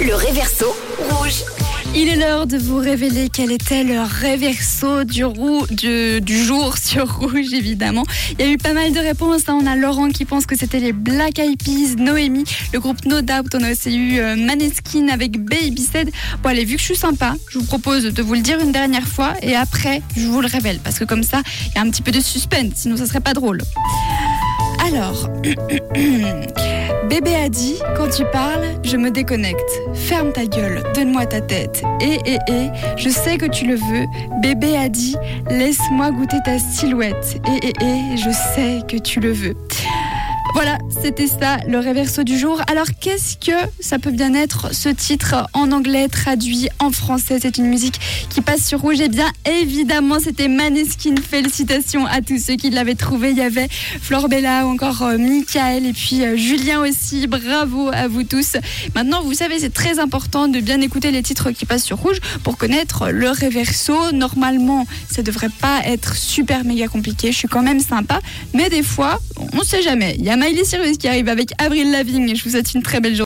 Le réverso rouge. Il est l'heure de vous révéler quel était le réverso du, du jour sur Rouge, évidemment. Il y a eu pas mal de réponses. hein. On a Laurent qui pense que c'était les Black Eyed Peas, Noémie, le groupe No Doubt. On a aussi eu euh, Maneskin avec Baby Said. Bon, allez, vu que je suis sympa, je vous propose de vous le dire une dernière fois et après, je vous le révèle. Parce que comme ça, il y a un petit peu de suspense, sinon ça serait pas drôle. Alors, bébé a dit, quand tu parles, je me déconnecte. Ferme ta gueule, donne-moi ta tête. Et, et, et, je sais que tu le veux. Bébé a dit, laisse-moi goûter ta silhouette. Et, et, et, je sais que tu le veux. Voilà, c'était ça le réverso du jour. Alors qu'est-ce que ça peut bien être ce titre en anglais traduit en français? C'est une musique qui passe sur rouge. Et bien évidemment, c'était Maneskin. Félicitations à tous ceux qui l'avaient trouvé. Il y avait Flore Bella ou encore euh, Michael et puis euh, Julien aussi. Bravo à vous tous. Maintenant, vous savez, c'est très important de bien écouter les titres qui passent sur rouge pour connaître le réverso. Normalement, ça devrait pas être super méga compliqué. Je suis quand même sympa, mais des fois, on ne sait jamais. Il y a Miley Cyrus qui arrive avec Avril Lavigne. Je vous souhaite une très belle journée.